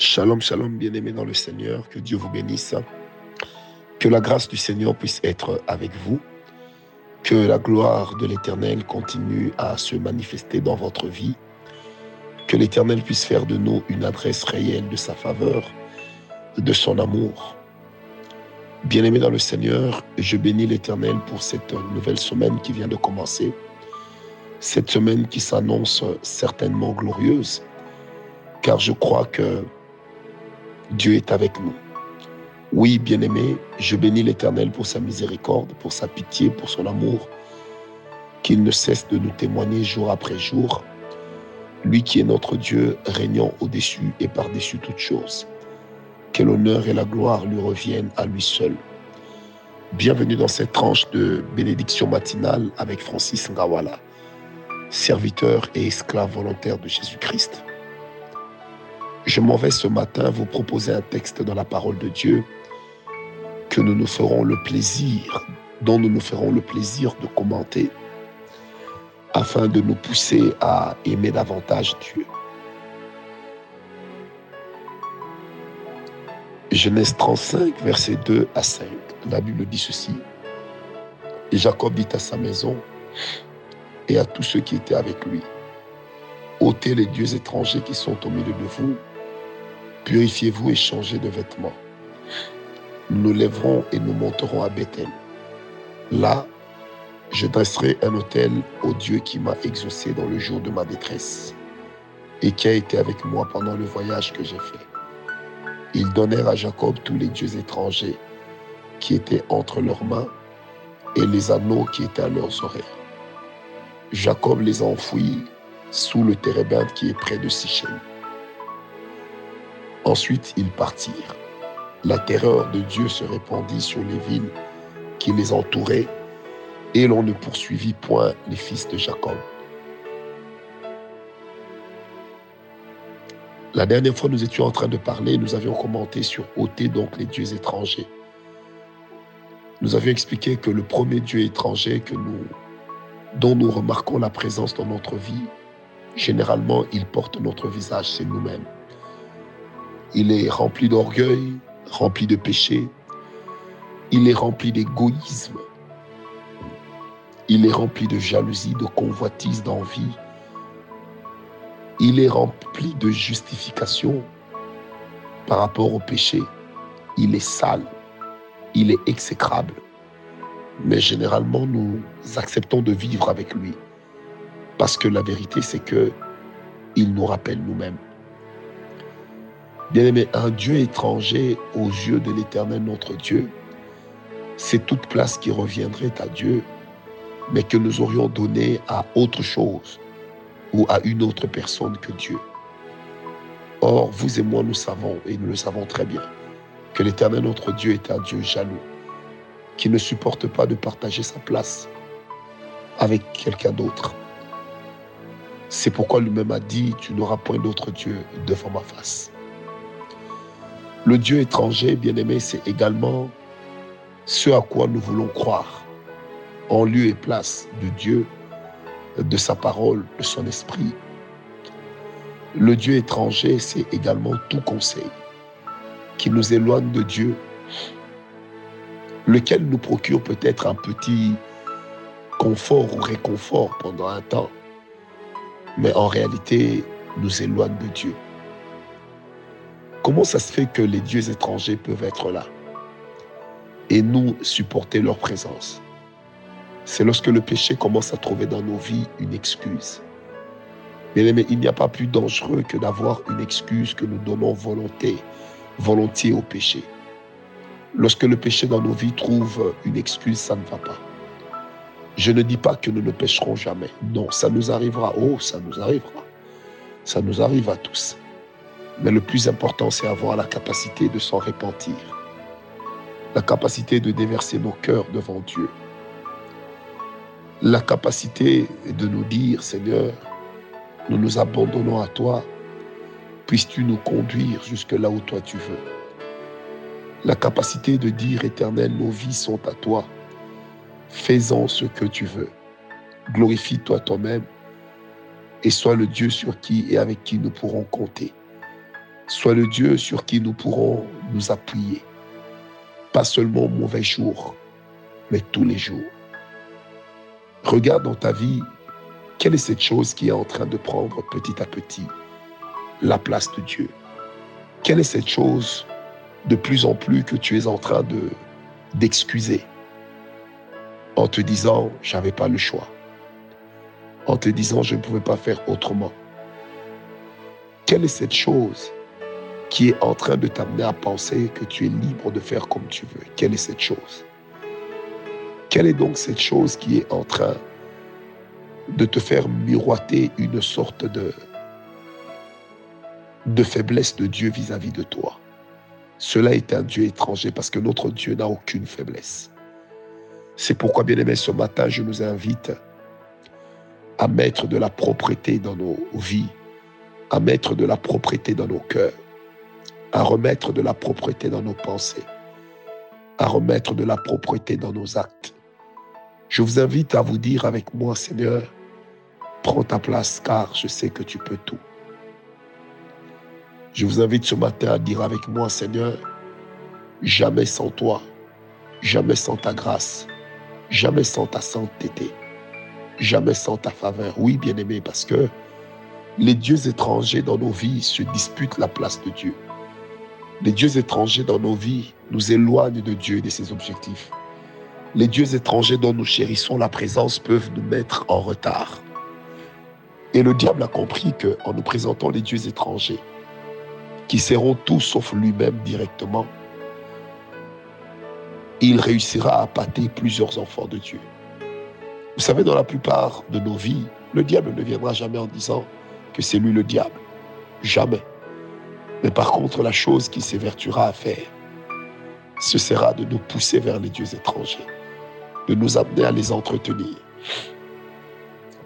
Shalom, shalom, bien-aimés dans le Seigneur, que Dieu vous bénisse, que la grâce du Seigneur puisse être avec vous, que la gloire de l'Éternel continue à se manifester dans votre vie, que l'Éternel puisse faire de nous une adresse réelle de sa faveur, de son amour. Bien-aimés dans le Seigneur, je bénis l'Éternel pour cette nouvelle semaine qui vient de commencer, cette semaine qui s'annonce certainement glorieuse, car je crois que Dieu est avec nous. Oui, bien-aimé, je bénis l'Éternel pour sa miséricorde, pour sa pitié, pour son amour, qu'il ne cesse de nous témoigner jour après jour. Lui qui est notre Dieu, régnant au-dessus et par-dessus toutes choses. Que l'honneur et la gloire lui reviennent à lui seul. Bienvenue dans cette tranche de bénédiction matinale avec Francis Ngawala, serviteur et esclave volontaire de Jésus-Christ. Je m'en vais ce matin vous proposer un texte dans la parole de Dieu que nous nous ferons le plaisir, dont nous nous ferons le plaisir de commenter afin de nous pousser à aimer davantage Dieu. Genèse 35, versets 2 à 5. La Bible dit ceci. Et Jacob dit à sa maison et à tous ceux qui étaient avec lui, ôtez les dieux étrangers qui sont au milieu de vous Purifiez-vous et changez de vêtements. Nous lèverons et nous monterons à Bethel. Là, je dresserai un autel au Dieu qui m'a exaucé dans le jour de ma détresse et qui a été avec moi pendant le voyage que j'ai fait. Ils donnèrent à Jacob tous les dieux étrangers qui étaient entre leurs mains et les anneaux qui étaient à leurs oreilles. Jacob les enfouit sous le térébinthe qui est près de Sichem. Ensuite, ils partirent. La terreur de Dieu se répandit sur les villes qui les entouraient, et l'on ne poursuivit point les fils de Jacob. La dernière fois, nous étions en train de parler, nous avions commenté sur ôter donc les dieux étrangers. Nous avions expliqué que le premier dieu étranger dont nous remarquons la présence dans notre vie, généralement, il porte notre visage, c'est nous-mêmes. Il est rempli d'orgueil, rempli de péché. Il est rempli d'égoïsme. Il est rempli de jalousie, de convoitise, d'envie. Il est rempli de justification par rapport au péché. Il est sale. Il est exécrable. Mais généralement, nous acceptons de vivre avec lui. Parce que la vérité, c'est que il nous rappelle nous-mêmes. Bien-aimé, un Dieu étranger aux yeux de l'Éternel notre Dieu, c'est toute place qui reviendrait à Dieu, mais que nous aurions donné à autre chose ou à une autre personne que Dieu. Or, vous et moi, nous savons, et nous le savons très bien, que l'Éternel notre Dieu est un Dieu jaloux, qui ne supporte pas de partager sa place avec quelqu'un d'autre. C'est pourquoi lui-même a dit, tu n'auras point d'autre Dieu devant ma face. Le Dieu étranger, bien-aimé, c'est également ce à quoi nous voulons croire, en lieu et place de Dieu, de sa parole, de son esprit. Le Dieu étranger, c'est également tout conseil qui nous éloigne de Dieu, lequel nous procure peut-être un petit confort ou réconfort pendant un temps, mais en réalité nous éloigne de Dieu. Comment ça se fait que les dieux étrangers peuvent être là et nous supporter leur présence? C'est lorsque le péché commence à trouver dans nos vies une excuse. Mais, il n'y a pas plus dangereux que d'avoir une excuse que nous donnons volonté, volontiers au péché. Lorsque le péché dans nos vies trouve une excuse, ça ne va pas. Je ne dis pas que nous ne pécherons jamais. Non, ça nous arrivera. Oh, ça nous arrivera. Ça nous arrive à tous. Mais le plus important, c'est avoir la capacité de s'en repentir, la capacité de déverser nos cœurs devant Dieu, la capacité de nous dire, Seigneur, nous nous abandonnons à toi, puisses-tu nous conduire jusque là où toi tu veux. La capacité de dire, Éternel, nos vies sont à toi, fais-en ce que tu veux. Glorifie-toi toi-même et sois le Dieu sur qui et avec qui nous pourrons compter. Sois le Dieu sur qui nous pourrons nous appuyer. Pas seulement au mauvais jour, mais tous les jours. Regarde dans ta vie, quelle est cette chose qui est en train de prendre petit à petit la place de Dieu Quelle est cette chose de plus en plus que tu es en train de d'excuser en te disant j'avais pas le choix en te disant je ne pouvais pas faire autrement quelle est cette chose qui est en train de t'amener à penser que tu es libre de faire comme tu veux. Quelle est cette chose? Quelle est donc cette chose qui est en train de te faire miroiter une sorte de, de faiblesse de Dieu vis-à-vis de toi? Cela est un Dieu étranger parce que notre Dieu n'a aucune faiblesse. C'est pourquoi, bien aimé, ce matin, je nous invite à mettre de la propreté dans nos vies à mettre de la propreté dans nos cœurs, à remettre de la propreté dans nos pensées, à remettre de la propreté dans nos actes. Je vous invite à vous dire avec moi, Seigneur, prends ta place car je sais que tu peux tout. Je vous invite ce matin à dire avec moi, Seigneur, jamais sans toi, jamais sans ta grâce, jamais sans ta sainteté, jamais sans ta faveur. Oui, bien-aimé, parce que les dieux étrangers dans nos vies se disputent la place de Dieu. Les dieux étrangers dans nos vies nous éloignent de Dieu et de ses objectifs. Les dieux étrangers dont nous chérissons la présence peuvent nous mettre en retard. Et le diable a compris qu'en nous présentant les dieux étrangers, qui seront tous sauf lui-même directement, il réussira à pâter plusieurs enfants de Dieu. Vous savez, dans la plupart de nos vies, le diable ne viendra jamais en disant que c'est lui le diable. Jamais. Mais par contre, la chose qui s'évertuera à faire, ce sera de nous pousser vers les dieux étrangers, de nous amener à les entretenir.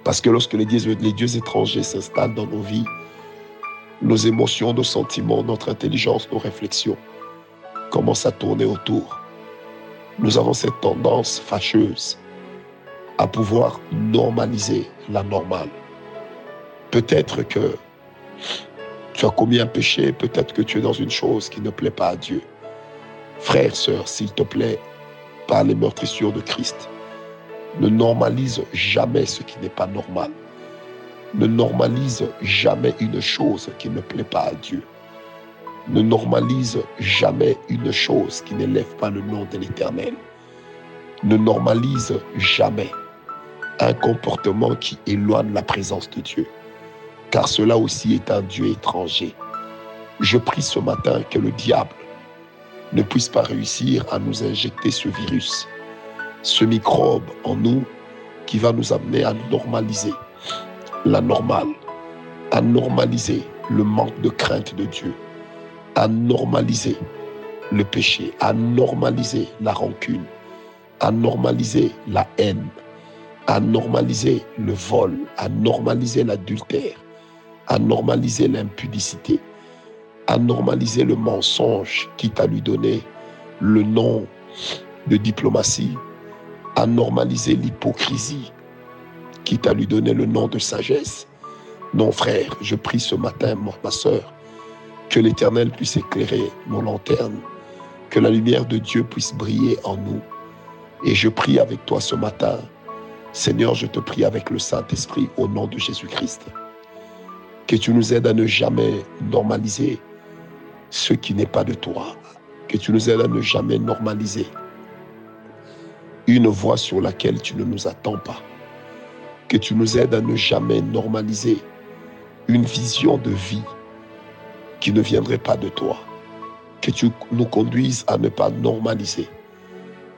Parce que lorsque les dieux, les dieux étrangers s'installent dans nos vies, nos émotions, nos sentiments, notre intelligence, nos réflexions commencent à tourner autour. Nous avons cette tendance fâcheuse à pouvoir normaliser la normale. Peut-être que tu as commis un péché, peut-être que tu es dans une chose qui ne plaît pas à Dieu. Frère, sœur, s'il te plaît, par les meurtrissures de Christ, ne normalise jamais ce qui n'est pas normal. Ne normalise jamais une chose qui ne plaît pas à Dieu. Ne normalise jamais une chose qui n'élève pas le nom de l'Éternel. Ne normalise jamais un comportement qui éloigne la présence de Dieu car cela aussi est un Dieu étranger. Je prie ce matin que le diable ne puisse pas réussir à nous injecter ce virus, ce microbe en nous qui va nous amener à normaliser la normale, à normaliser le manque de crainte de Dieu, à normaliser le péché, à normaliser la rancune, à normaliser la haine, à normaliser le vol, à normaliser l'adultère, à normaliser l'impudicité, à normaliser le mensonge, quitte à lui donner le nom de diplomatie, à normaliser l'hypocrisie, quitte à lui donner le nom de sagesse. Non, frère, je prie ce matin, ma soeur, que l'Éternel puisse éclairer nos lanternes, que la lumière de Dieu puisse briller en nous. Et je prie avec toi ce matin, Seigneur, je te prie avec le Saint-Esprit au nom de Jésus-Christ que tu nous aides à ne jamais normaliser ce qui n'est pas de toi. Que tu nous aides à ne jamais normaliser une voie sur laquelle tu ne nous attends pas. Que tu nous aides à ne jamais normaliser une vision de vie qui ne viendrait pas de toi. Que tu nous conduises à ne pas normaliser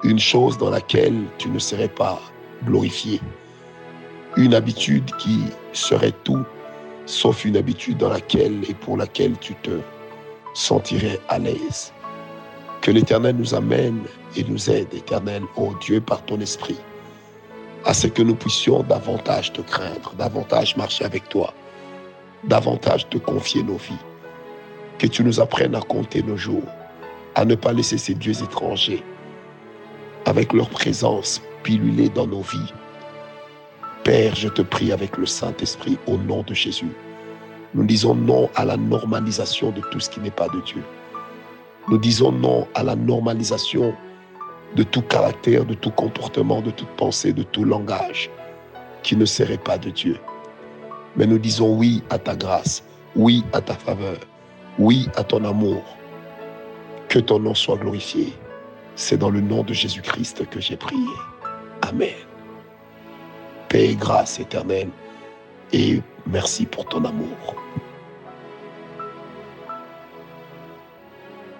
une chose dans laquelle tu ne serais pas glorifié. Une habitude qui serait tout sauf une habitude dans laquelle et pour laquelle tu te sentirais à l'aise. Que l'Éternel nous amène et nous aide, Éternel, ô Dieu, par ton esprit, à ce que nous puissions davantage te craindre, davantage marcher avec toi, davantage te confier nos vies. Que tu nous apprennes à compter nos jours, à ne pas laisser ces dieux étrangers, avec leur présence, piluler dans nos vies Père, je te prie avec le Saint-Esprit au nom de Jésus. Nous disons non à la normalisation de tout ce qui n'est pas de Dieu. Nous disons non à la normalisation de tout caractère, de tout comportement, de toute pensée, de tout langage qui ne serait pas de Dieu. Mais nous disons oui à ta grâce, oui à ta faveur, oui à ton amour. Que ton nom soit glorifié. C'est dans le nom de Jésus-Christ que j'ai prié. Amen. Paix et grâce éternelle et merci pour ton amour.